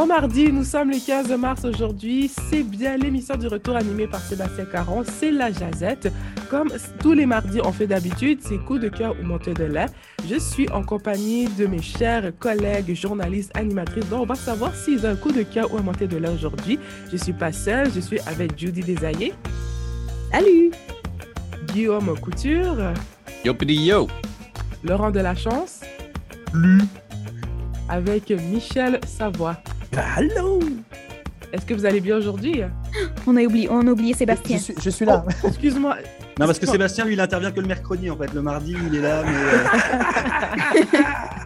Bon mardi, nous sommes le 15 mars aujourd'hui. C'est bien l'émission du retour animée par Sébastien Caron. C'est la Jazette. Comme tous les mardis, on fait d'habitude, c'est coup de cœur ou montée de lait. Je suis en compagnie de mes chers collègues journalistes, animatrices. Donc, on va savoir s'ils ont un coup de cœur ou un montée de lait aujourd'hui. Je suis pas seule, je suis avec Judy Desaillé. Salut! Guillaume Couture. Yo, pidi yo! Laurent Delachance. Plus. Avec Michel Savoie. Allô? Est-ce que vous allez bien aujourd'hui? On a oublié, on a oublié Sébastien. Je suis, je suis là. Oh, excuse-moi. Non, parce que Sébastien, lui, il intervient que le mercredi, en fait. Le mardi, il est là, mais... euh,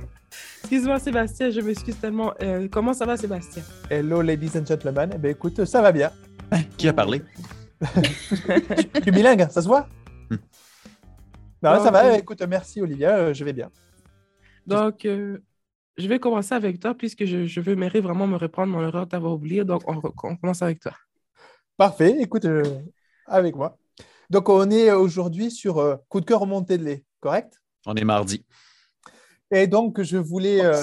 Excuse-moi, Sébastien, je m'excuse tellement. Euh, comment ça va, Sébastien? Hello, ladies and gentlemen. Eh ben, écoute, ça va bien. Qui a parlé? Tu es bilingue, ça se voit? Hmm. Non, ça va. Écoute, merci, Olivia. euh, Je vais bien. Donc, euh, je vais commencer avec toi puisque je, je veux mériter vraiment me reprendre mon erreur d'avoir oublié. Donc, on, commence avec toi. Parfait. Écoute, euh, avec moi. Donc, on est aujourd'hui sur euh, coup de cœur remonté de lait, correct? On est mardi. Et donc, je voulais, Oh, euh,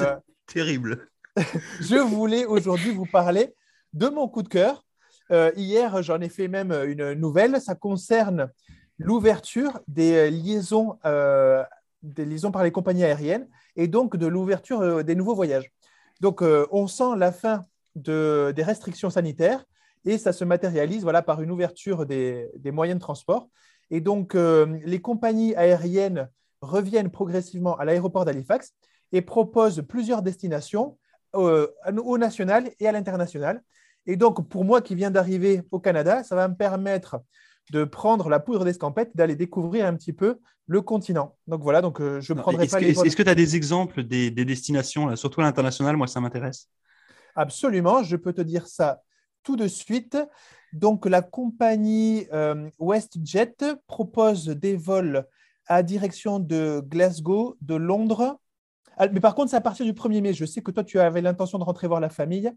c'est terrible. je voulais aujourd'hui vous parler de mon coup de cœur. Euh, hier, j'en ai fait même une nouvelle. Ça concerne l'ouverture des liaisons, euh, des par les compagnies aériennes et donc de l'ouverture euh, des nouveaux voyages. Donc, euh, on sent la fin de- des restrictions sanitaires et ça se matérialise voilà, par une ouverture des, des moyens de transport. Et donc, euh, les compagnies aériennes reviennent progressivement à l'aéroport d'Halifax et proposent plusieurs destinations au national et à l'international. Et donc, pour moi qui viens d'arriver au Canada, ça va me permettre de prendre la poudre d'escampette, d'aller découvrir un petit peu le continent. Donc voilà, donc euh, je prendrai Est-ce pas que les est-ce que tu as des exemples des, des destinations, là, surtout à l'international Moi, ça m'intéresse. Absolument, je peux te dire ça tout de suite. Donc, la compagnie euh, WestJet propose des vols à direction de Glasgow, de Londres. Ah, Mais par contre, c'est à partir du 1er mai. Je sais que toi, tu avais l'intention de rentrer voir la famille.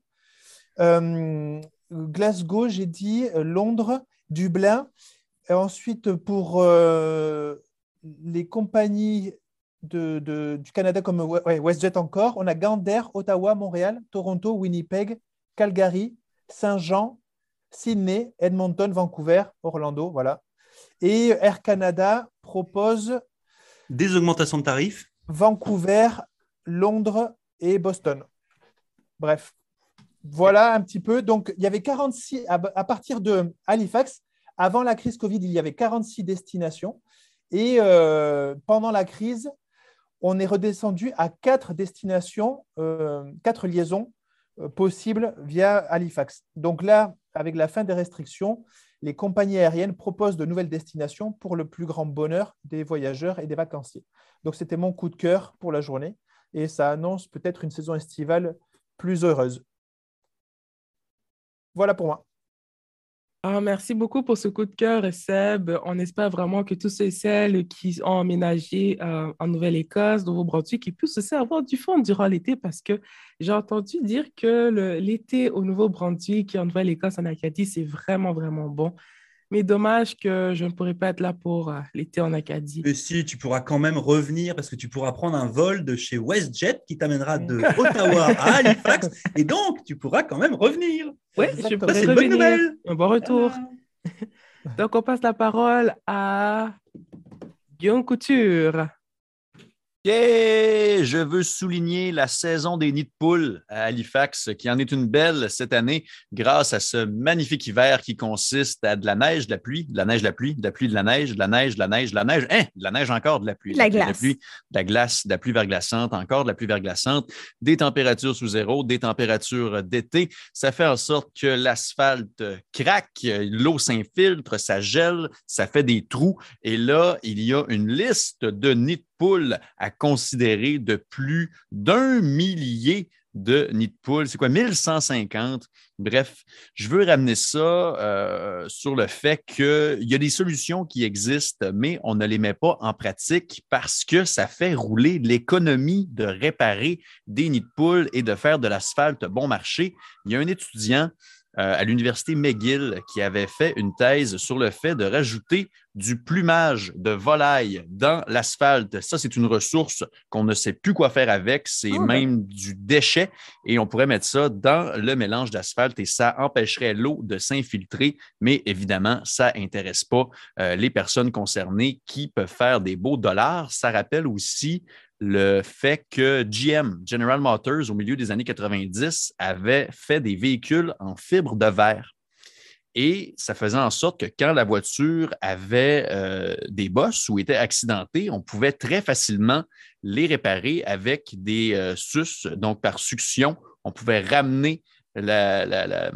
Euh, Glasgow, j'ai dit, Londres, Dublin. Et ensuite, pour euh, les compagnies de, de- du Canada comme ouais, WestJet encore, on a Gander, Ottawa, Montréal, Toronto, Winnipeg, Calgary, Saint-Jean, Sydney, Edmonton, Vancouver, Orlando, voilà. Et Air Canada propose Des augmentations de tarifs Vancouver, Londres et Boston. Bref, voilà un petit peu. Donc, il y avait 46, à, partir de Halifax, avant la crise Covid, il y avait 46 destinations. Et euh, pendant la crise, on est redescendu à quatre destinations, euh, quatre liaisons euh, possibles via Halifax. Donc là, avec la fin des restrictions, les compagnies aériennes proposent de nouvelles destinations pour le plus grand bonheur des voyageurs et des vacanciers. Donc c'était mon coup de cœur pour la journée et ça annonce peut-être une saison estivale plus heureuse. Voilà pour moi. Ah, merci beaucoup pour ce coup de cœur, Seb. On espère vraiment que tous ceux et celles qui ont emménagé euh, en Nouvelle-Écosse, Nouveau-Brunswick, puissent aussi avoir du fun durant l'été parce que j'ai entendu dire que l'été au Nouveau-Brunswick et en Nouvelle-Écosse, en Acadie, c'est vraiment, vraiment bon. Mais dommage que je ne pourrais pas être là pour euh, l'été en Acadie. Et si, tu pourras quand même revenir parce que tu pourras prendre un vol de chez WestJet qui t'amènera de Ottawa à Halifax et donc tu pourras quand même revenir. Oui, je Ça, c'est une bonne revenir. nouvelle. Un bon retour. Ah. Donc, on passe la parole à Guillaume Couture. Yeah! Je veux souligner la saison des nids de poules à Halifax, qui en est une belle cette année grâce à ce magnifique hiver qui consiste à de la neige, de la pluie, de la neige, de la pluie, de la pluie, de la neige, de la neige, de la neige, de la neige, hein, de la neige encore, de la pluie, De la glace. pluie, de la glace, de la pluie verglaçante, encore de la pluie verglaçante, des températures sous zéro, des températures d'été. Ça fait en sorte que l'asphalte craque, l'eau s'infiltre, ça gèle, ça fait des trous. Et là, il y a une liste de nids de poules à considérer de plus d'un millier de nids de poules. C'est quoi, 1150? Bref, je veux ramener ça euh, sur le fait qu'il y a des solutions qui existent, mais on ne les met pas en pratique parce que ça fait rouler l'économie de réparer des nids de poules et de faire de l'asphalte bon marché. Il y a un étudiant euh, à l'université McGill qui avait fait une thèse sur le fait de rajouter du plumage de volaille dans l'asphalte. Ça, c'est une ressource qu'on ne sait plus quoi faire avec. C'est Ah, ben. même du déchet et on pourrait mettre ça dans le mélange d'asphalte et ça empêcherait l'eau de s'infiltrer. Mais évidemment, ça n'intéresse pas euh, les personnes concernées qui peuvent faire des beaux dollars. Ça rappelle aussi le fait que GM, General Motors, au milieu des années 90, avait fait des véhicules en fibre de verre. Et ça faisait en sorte que quand la voiture avait euh, des bosses ou était accidentée, on pouvait très facilement les réparer avec des euh, sus, donc par succion. On pouvait ramener le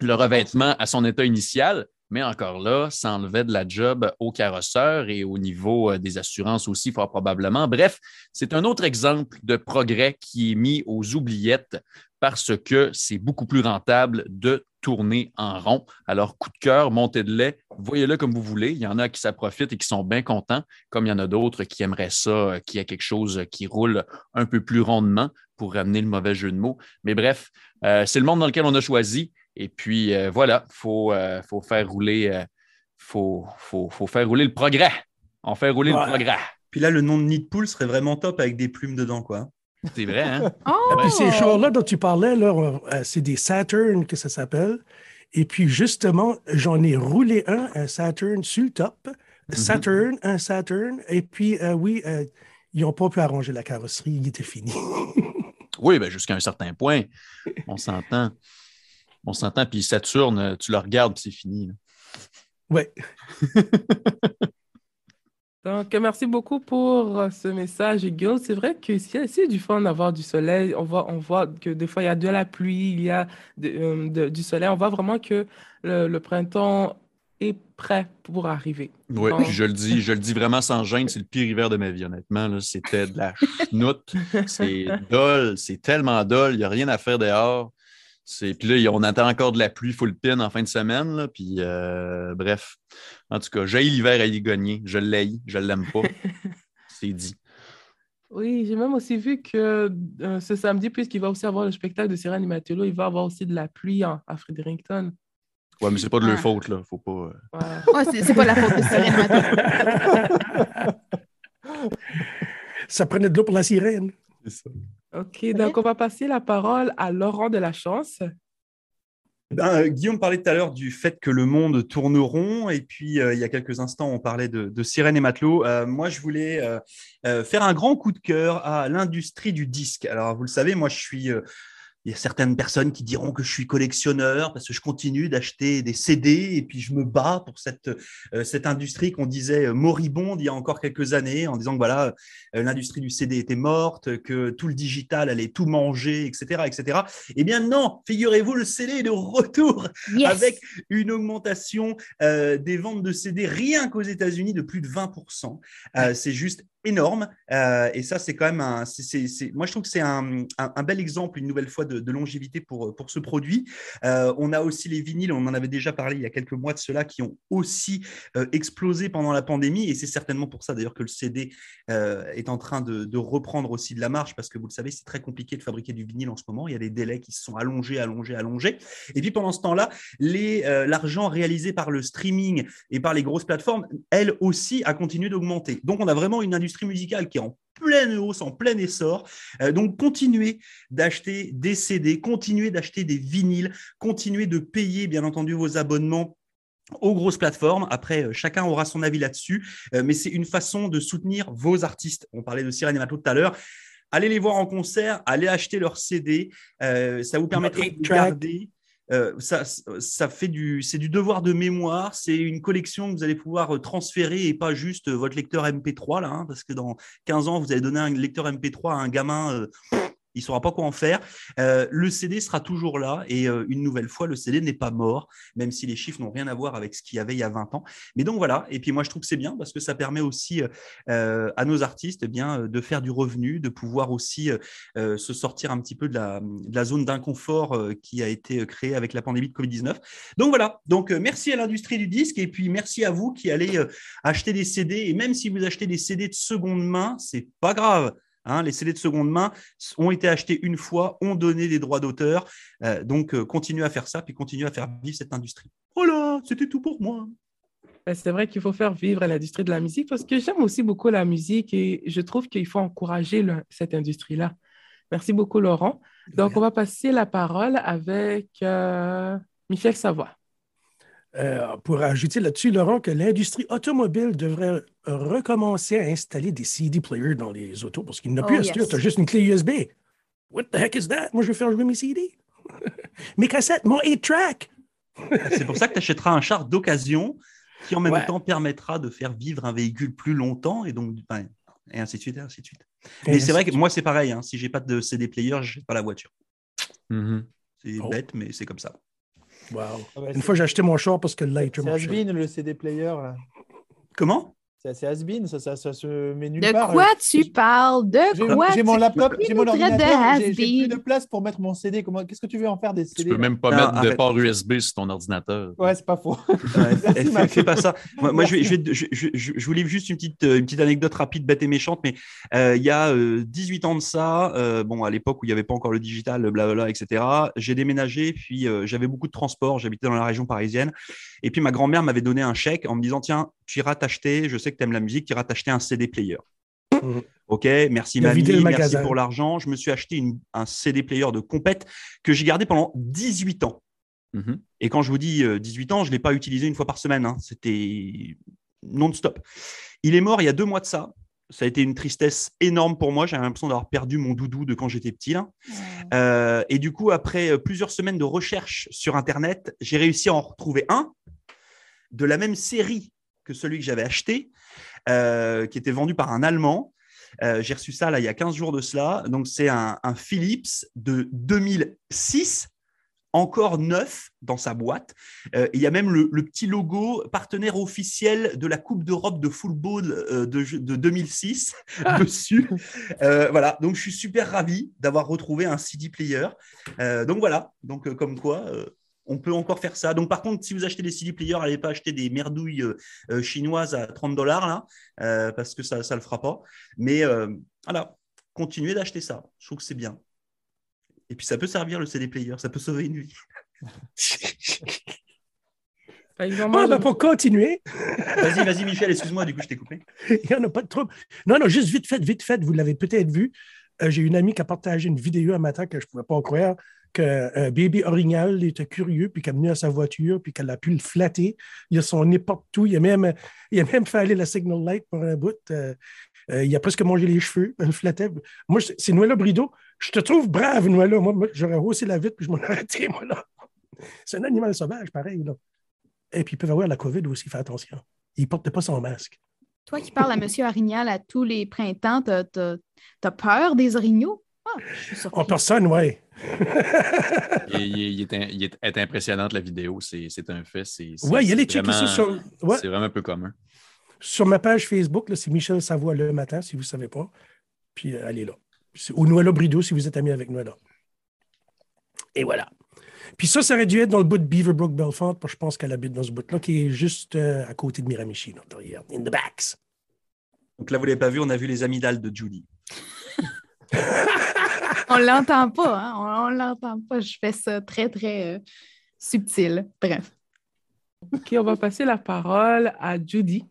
revêtement à son état initial, mais encore là, ça enlevait de la job au carrosseur et au niveau euh, des assurances aussi, fort probablement. Bref, c'est un autre exemple de progrès qui est mis aux oubliettes parce que c'est beaucoup plus rentable de tourner en rond. Alors, coup de cœur, montée de lait, voyez-le comme vous voulez. Il y en a qui s'en profitent et qui sont bien contents, comme il y en a d'autres qui aimeraient ça, euh, qu'il y ait quelque chose qui roule un peu plus rondement pour ramener le mauvais jeu de mots. Mais bref, euh, c'est le monde dans lequel on a choisi. Et puis, euh, voilà, il faut, euh, faut faire rouler. euh, faut, faut, faut faire rouler le progrès. On fait rouler Ouais. le progrès. Puis là, le nom de Nid Pool serait vraiment top avec des plumes dedans, quoi. C'est vrai, hein? Oh! Puis ces chars-là dont tu parlais, c'est des Saturn que ça s'appelle. Et puis justement, j'en ai roulé un, un Saturn sur le top. Saturn, un Saturn. Et puis, euh, oui, euh, ils n'ont pas pu arranger la carrosserie, il était fini. Oui, ben, jusqu'à un certain point. On s'entend. On s'entend. Puis Saturne, tu le regardes, puis c'est fini. là. ouais. Donc, merci beaucoup pour euh, ce message, Guillaume. C'est vrai que c'est c'est du fun d'avoir du soleil. On voit, on voit que des fois, il y a de la pluie, il y a de- euh, de- du soleil. On voit vraiment que le, le printemps est prêt pour arriver. Oui, Donc, puis je le dis, je le dis vraiment sans gêne, c'est le pire hiver de ma vie, honnêtement. là. C'était de la chenoute. C'est dol, c'est tellement dol, il n'y a rien à faire dehors. C'est- Puis là, on attend encore de la pluie full pin en fin de semaine. là. Puis euh, bref, en tout cas, j'ai l'hiver à y gagner. Je l'haïs, je l'aime pas. C'est dit. Oui, j'ai même aussi vu que euh, ce samedi, puisqu'il va aussi avoir le spectacle de Cyrano Matello, il va avoir aussi de la pluie en- à Fredericton. Ouais, mais c'est pas de leur Ah. faute, là. Faut pas. euh. Ouais, c'est c'est pas la faute de Cyril Mato. Ça prenait de l'eau pour la sirène. OK, donc on va passer la parole à Laurent de la Chance. Ben, euh, Guillaume parlait tout à l'heure du fait que le monde tourne rond, et puis euh, il y a quelques instants, on parlait de, de sirène et matelot. Euh, moi, je voulais euh, euh, faire un grand coup de cœur à l'industrie du disque. Alors, vous le savez, moi, je suis. Il y a certaines personnes qui diront que je suis collectionneur parce que je continue d'acheter des CD et puis je me bats pour cette, euh, cette industrie qu'on disait euh, moribonde il y a encore quelques années en disant que voilà, euh, l'industrie du CD était morte, que tout le digital allait tout manger, etc. etc. Eh bien non, figurez-vous, le CD est de retour Yes! avec une augmentation euh, des ventes de CD rien qu'aux États-Unis de plus de 20%. Euh, c'est juste énorme. Euh, et ça, c'est quand même un. moi, je trouve que c'est un, un- bel exemple, une nouvelle fois, de, longévité pour, pour ce produit. Euh, on a aussi les vinyles, on en avait déjà parlé il y a quelques mois de cela, qui ont aussi euh, explosé pendant la pandémie. Et c'est certainement pour ça, d'ailleurs, que le CD est en train de, de reprendre aussi de la marche, parce que vous le savez, c'est très compliqué de fabriquer du vinyle en ce moment. Il y a des délais qui se sont allongés, allongés, allongés. Et puis pendant ce temps-là, l'argent réalisé par le streaming et par les grosses plateformes, elle aussi, a continué d'augmenter. Donc, on a vraiment une industrie musicale qui est en pleine hausse, en plein essor. Euh, donc, continuez d'acheter des CD, continuez d'acheter des vinyles, continuez de payer, bien entendu, vos abonnements aux grosses plateformes. Après, euh, chacun aura son avis là-dessus, Euh, mais c'est une façon de soutenir vos artistes. On parlait de Sirène et Matelot tout à l'heure. Allez les voir en concert, allez acheter leurs CD. Euh, ça vous permettra de garder. Euh, ça, ça fait du, c'est du devoir de mémoire. C'est une collection que vous allez pouvoir euh, transférer et pas juste euh, votre lecteur MP3 là, hein, parce que dans 15 ans vous allez donner un lecteur MP3 à un gamin. euh, il saura pas quoi en faire. Euh, le CD sera toujours là et euh, une nouvelle fois, le CD n'est pas mort, même si les chiffres n'ont rien à voir avec ce qu'il y avait il y a 20 ans. Mais donc voilà. Et puis moi, je trouve que c'est bien parce que ça permet aussi euh, à nos artistes eh bien de faire du revenu, de pouvoir aussi se sortir un petit peu de la, zone d'inconfort qui a été créée avec la pandémie de Covid-19. Donc voilà. Donc merci à l'industrie du disque et puis merci à vous qui allez acheter des CD et même si vous achetez des CD de seconde main, c'est pas grave. Hein, les CD de seconde main ont été achetés une fois, ont donné des droits d'auteur. Euh, donc, euh, continuez à faire ça, puis continuez à faire vivre cette industrie. Voilà, c'était tout pour moi. Ben, C'est vrai qu'il faut faire vivre l'industrie de la musique parce que j'aime aussi beaucoup la musique et je trouve qu'il faut encourager le- cette industrie-là. Merci beaucoup, Laurent. Donc, on va passer la parole avec euh, Michel Savoie. Euh, pour ajouter là-dessus, Laurent, que l'industrie automobile devrait recommencer à installer des CD players dans les autos parce qu'il n'a plus Oh, à se dire, yes. tu as juste une clé USB. What the heck is that? Moi, je veux faire jouer mes CD. mes cassettes, mon 8-track. C'est pour ça que tu achèteras un char d'occasion qui, en même Ouais. temps, permettra de faire vivre un véhicule plus longtemps et donc, enfin, et ainsi de suite, et ainsi de suite. Et Mais c'est vrai que moi, c'est pareil. hein, si j'ai pas de CD player, je pas la voiture. Mhm. C'est Oh. bête, mais c'est comme ça. Wow. Ah ouais, Une c'est- fois, j'ai acheté mon char parce que le lighter C'est marchait. has-been le CD player. là. Comment? C'est has-been, ça, ça, ça se met nulle De part. quoi J'ai- tu parles? De quoi j'ai mon tu- laptop, j'ai mon de ordinateur, j'ai plus de place pour mettre mon CD. Comment Qu'est-ce que tu veux en faire des Tu CD peux là même pas Non, mettre de port USB sur ton ordinateur. Ouais, c'est pas faux. Ouais, fais- pas ça. Moi, moi, je, vais, je, vais- je, je- je- je vous livre juste une petite, euh, une petite anecdote rapide, bête et méchante, mais euh, il y a euh, 18 ans de ça, euh, bon, à l'époque où il n'y avait pas encore le digital, le blablabla, etc., j'ai déménagé, puis euh, j'avais beaucoup de transport, j'habitais dans la région parisienne, et puis ma grand-mère m'avait donné un chèque en me disant, tiens, tu iras t'acheter, je sais que tu aimes la musique, tu iras t'acheter un CD player. Mhm. Ok, merci mamie, merci pour l'argent. Je me suis acheté une- un CD player de compète que j'ai gardé pendant 18 ans. Mhm. Et quand je vous dis euh, 18 ans, je ne l'ai pas utilisé une fois par semaine. hein. C'était non-stop. Il est mort il y a deux mois de ça. Ça a été une tristesse énorme pour moi. J'avais l'impression d'avoir perdu mon doudou de quand j'étais petit. là. Euh, et du coup, après euh, plusieurs semaines de recherche sur Internet, j'ai réussi à en retrouver un de la même série que celui que j'avais acheté, euh, qui était vendu par un Allemand. Euh, j'ai reçu ça là, il y a 15 jours de cela. Donc, c'est un, un Philips de 2006 encore neuf dans sa boîte. Euh, il y a même le, le petit logo partenaire officiel de la Coupe d'Europe de football de, de 2006 dessus. Euh, voilà, donc je suis super ravi d'avoir retrouvé un CD player. Donc voilà, donc comme quoi. On peut encore faire ça. Donc, par contre, si vous achetez des CD players, n'allez pas acheter des merdouilles euh, euh, chinoises à 30 dollars, là, euh, parce que ça ne le fera pas. Mais euh, voilà, continuez d'acheter ça. Je trouve que c'est bien. Et puis, ça peut servir le CD player, ça peut sauver une vie. Ben, je- pour continuer, Vas-y, vas-y, Michel, excuse-moi, du coup, je t'ai coupé. il n'y en a pas de trouble. Non, non, juste vite fait, vite fait, vous l'avez peut-être vu. Euh, J'ai une amie qui a partagé une vidéo un matin que je ne pouvais pas croire que euh, Baby Orignal était curieux, puis qu'elle est venue à sa voiture, puis qu'elle a pu le flatter. Il a son nez partout. Il a même, il a même fait aller la signal light pour un bout. Euh, euh, il a presque mangé les cheveux. Elle le flattait. Moi, c'est Noëlla Brideau. Je te trouve brave, Noëlla. Moi, j'aurais haussé la vitre, puis je m'en tiré, moi, là. C'est un animal sauvage, pareil, là. Et puis, ils peuvent avoir la COVID aussi, fais attention. Il ne porte pas son masque. Toi qui parles à M. Arignal à tous les printemps, t'as as, peur des orignaux? Ah. En personne, oui. Il, il- il est, il est- est impressionnante, la vidéo. C'est un fait. Oui, il y a les checker ça vraiment- sur, ouais, C'est vraiment un peu commun. sur ma page Facebook. C'est Michel Savoie le matin, si vous ne savez pas. Puis euh, allez là. Ou Noëlla Brideau, si vous êtes ami avec Noëlla. Et voilà. Puis ça, ça aurait dû être dans le bout de Beaverbrook Belfort, parce que je pense qu'elle habite dans ce bout-là, qui est juste euh, à côté de Miramichi, là, derrière, in the backs. Donc là, vous ne l'avez pas vu, on a vu les amygdales de Judy. On l'entend pas, hein? On, on l'entend pas. Je fais ça très, très euh, subtil. Bref. OK, on va passer la parole à Judy.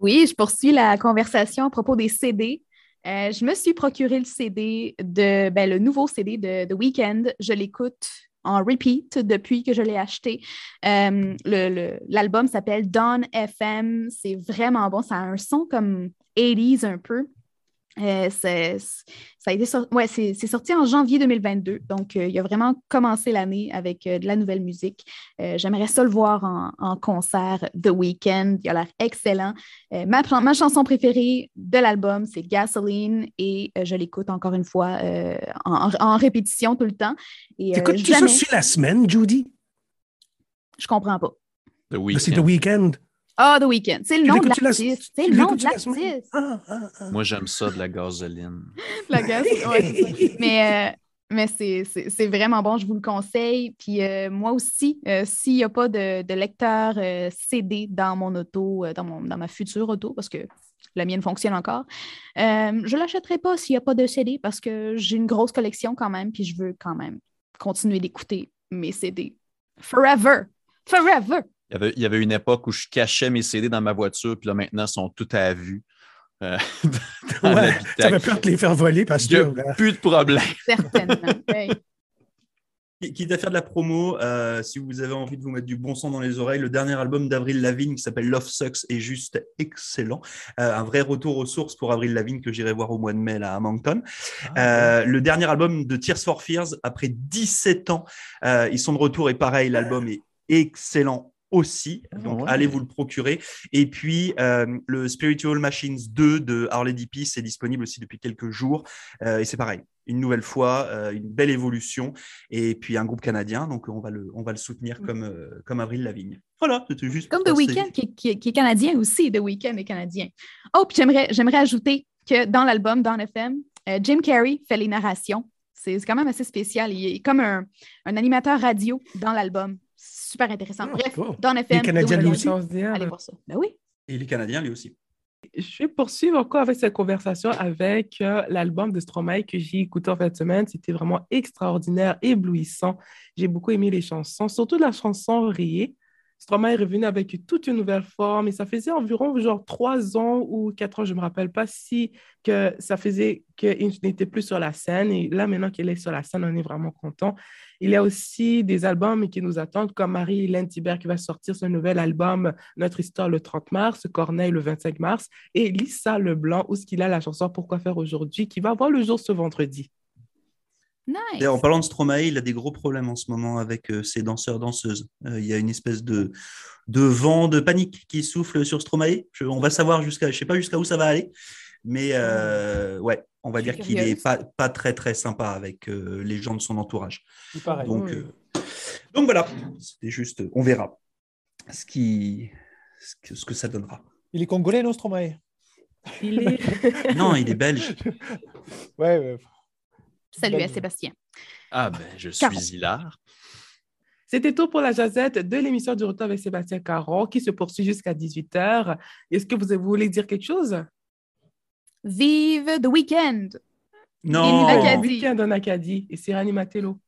Oui, je poursuis la conversation à propos des CD. Euh, je me suis procuré le CD de ben, le nouveau CD de The Weeknd. Je l'écoute en repeat depuis que je l'ai acheté. Euh, le- le- L'album s'appelle Dawn FM. C'est vraiment bon. Ça a un son comme 80s un peu. Euh, c'est- ça a été sor- ouais, c'est c'est sorti en janvier 2022. Donc, euh, il a vraiment commencé l'année avec euh, de la nouvelle musique. Euh, J'aimerais ça le voir en, en concert The Weeknd. Il a l'air excellent. Euh, ma, ma chanson préférée de l'album, c'est Gasoline et euh, je l'écoute encore une fois euh, en, en répétition tout le temps. Et, euh, T'écoutes-tu ça jamais- sur la semaine, Judy? Je comprends pas. The C'est. The Weeknd. Ah, The Weeknd. C'est le Tu nom de l'artiste. C'est tu le nom de l'artiste. Ah, ah, ah. Moi, j'aime ça de la gasoline. La c'est ça. Mais, euh, mais c'est- c'est c'est vraiment bon, je vous le conseille. Puis euh, moi aussi, euh, s'il n'y a pas de, de lecteur euh, CD dans mon auto, euh, dans, mon, dans ma future auto, parce que La mienne fonctionne encore. Euh, je ne l'achèterai pas s'il n'y a pas de CD parce que j'ai une grosse collection quand même, puis je veux quand même continuer d'écouter mes CD. Forever! Forever! Il y, avait, il y avait une époque où je cachais mes CD dans ma voiture, puis là, maintenant, ils sont tout à vue. Euh, dans Ouais, avait peur de les faire voler parce Il y a que. là, plus de problème. Certainement. Hey. Quitte à faire de la promo, euh, si vous avez envie de vous mettre du bon son dans les oreilles, le dernier album d'Avril Lavigne qui s'appelle Love Sucks est juste excellent. Euh, un vrai retour aux sources pour Avril Lavigne que j'irai voir au mois de mai là, à Moncton. Euh, le dernier album de Tears for Fears, après 17 ans, euh, ils sont de retour et pareil, l'album est excellent aussi. Donc, Ouais. allez vous le procurer. Et puis, euh, le Spiritual Machines 2 de Harley D.P. c'est disponible aussi depuis quelques jours. Euh, et c'est pareil, une nouvelle fois, euh, une belle évolution. Et puis, un groupe canadien. Donc, on va le, on va le soutenir comme, euh, comme Avril Lavigne. Voilà, c'était juste. Comme The Weeknd, qui, qui- qui est canadien aussi. The Weeknd est canadien. Oh, puis j'aimerais, j'aimerais ajouter que dans l'album, dans FM, Jim Carrey fait les narrations. C'est c'est quand même assez spécial. Il est comme un, un animateur radio dans l'album. Super intéressant. Ah, Bref, cool. dans FM. est canadien The lui aussi? Allez voir ça. Ben oui. Et il est canadien, lui aussi. Je vais poursuivre encore avec cette conversation avec euh, l'album de Stromae que j'ai écouté en fin de semaine. C'était vraiment extraordinaire, éblouissant. J'ai beaucoup aimé les chansons, surtout la chanson Rayé. Stromae est revenu avec toute une nouvelle forme et ça faisait environ genre trois ans ou quatre ans, je ne me rappelle pas si que ça faisait qu'il n'était plus sur la scène et là maintenant qu'il est sur la scène, on est vraiment content. Il y a aussi des albums qui nous attendent comme Marie-Hélène Thibert qui va sortir son nouvel album Notre Histoire le 30 mars, Corneille le 25 mars et Lisa Leblanc, où ce qu'il a la chanson Pourquoi faire aujourd'hui, qui va voir le jour ce vendredi. Nice. En parlant de Stromae, il a des gros problèmes en ce moment avec euh, ses danseurs-danseuses. Euh, il y a une espèce de, de vent de panique qui souffle sur Stromae. Je- on va savoir jusqu'à, je sais pas jusqu'à où ça va aller, mais euh, ouais, on va dire qu'il est curieuse. pas, pas très très sympa avec euh, les gens de son entourage. Donc, euh, voilà, c'était juste, on verra ce qui, ce que, ce que ça donnera. Il est congolais, non, Stromae? Il est... Non, il est belge. Ouais, ouais. Salut à Sébastien. Ah ben, je Caron. suis hilar. C'était tout pour la jazette de l'émission du retour avec Sébastien Caron qui se poursuit jusqu'à 18h. Est-ce que vous voulez dire quelque chose? Vive The. Non, L'Acadie. Week-end en Acadie et c'est Matelo.